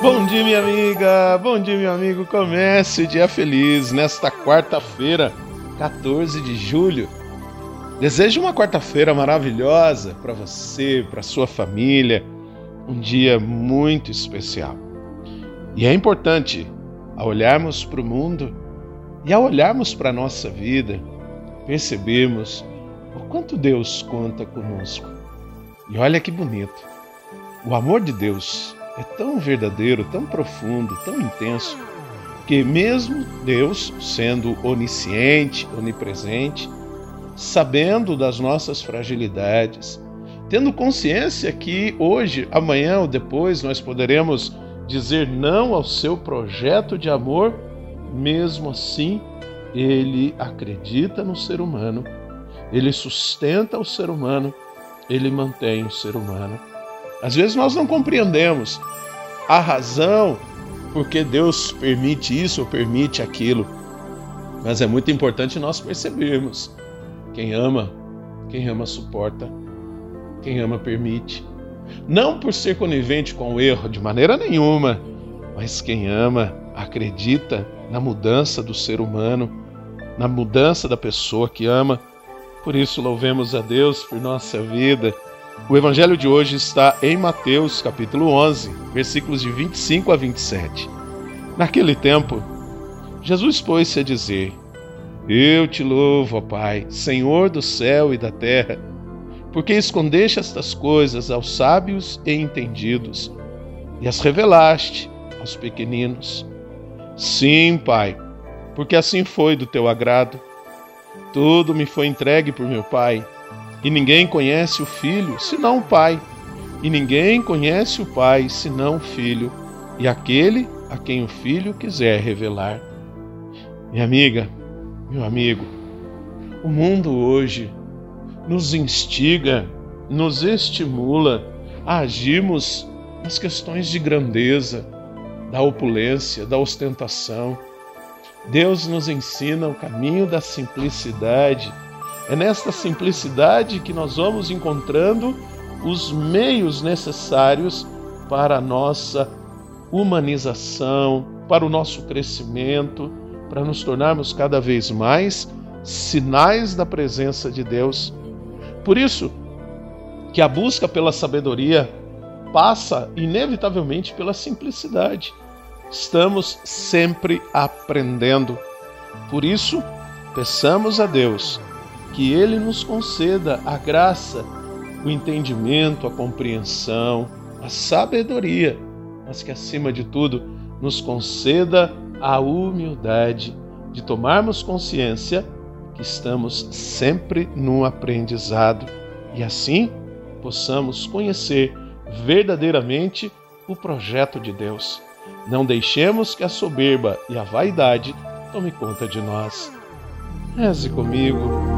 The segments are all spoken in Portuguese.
Bom dia, minha amiga. Bom dia, meu amigo. Comece o dia feliz nesta quarta-feira, 14 de julho. Desejo uma quarta-feira maravilhosa para você, para sua família, um dia muito especial. E é importante, ao olharmos para o mundo e ao olharmos para a nossa vida, percebermos o quanto Deus conta conosco. E olha que bonito. O amor de Deus é tão verdadeiro, tão profundo, tão intenso, que mesmo Deus, sendo onisciente, onipresente, sabendo das nossas fragilidades, tendo consciência que hoje, amanhã ou depois nós poderemos dizer não ao seu projeto de amor, mesmo assim, ele acredita no ser humano, ele sustenta o ser humano ele mantém o ser humano. Às vezes nós não compreendemos a razão por que Deus permite isso ou permite aquilo, mas é muito importante nós percebermos: quem ama, quem ama suporta, quem ama permite. Não por ser conivente com o erro de maneira nenhuma, mas quem ama acredita na mudança do ser humano, na mudança da pessoa que ama por isso, louvemos a Deus por nossa vida. O evangelho de hoje está em Mateus, capítulo 11, versículos de 25 a 27. Naquele tempo, Jesus pôs-se a dizer: Eu te louvo, ó Pai, Senhor do céu e da terra, porque escondeste estas coisas aos sábios e entendidos e as revelaste aos pequeninos. Sim, Pai, porque assim foi do teu agrado. Tudo me foi entregue por meu Pai, e ninguém conhece o Filho senão o Pai, e ninguém conhece o Pai senão o Filho, e aquele a quem o Filho quiser revelar. Minha amiga, meu amigo, o mundo hoje nos instiga, nos estimula a agirmos nas questões de grandeza, da opulência, da ostentação Deus nos ensina o caminho da simplicidade. É nesta simplicidade que nós vamos encontrando os meios necessários para a nossa humanização, para o nosso crescimento, para nos tornarmos cada vez mais sinais da presença de Deus. Por isso que a busca pela sabedoria passa inevitavelmente pela simplicidade. Estamos sempre aprendendo. Por isso, peçamos a Deus que Ele nos conceda a graça, o entendimento, a compreensão, a sabedoria, mas que acima de tudo nos conceda a humildade de tomarmos consciência que estamos sempre no aprendizado e assim possamos conhecer verdadeiramente o projeto de Deus. Não deixemos que a soberba e a vaidade tome conta de nós. Reze comigo.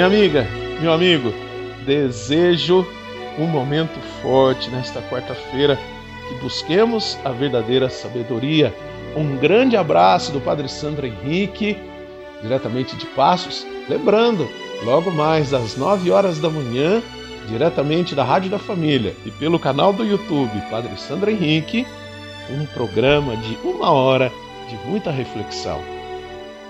Minha amiga, meu amigo, desejo um momento forte nesta quarta-feira que busquemos a verdadeira sabedoria. Um grande abraço do Padre Sandro Henrique, diretamente de Passos Lembrando, logo mais às 9 horas da manhã, diretamente da Rádio da Família e pelo canal do YouTube Padre Sandro Henrique, um programa de uma hora de muita reflexão.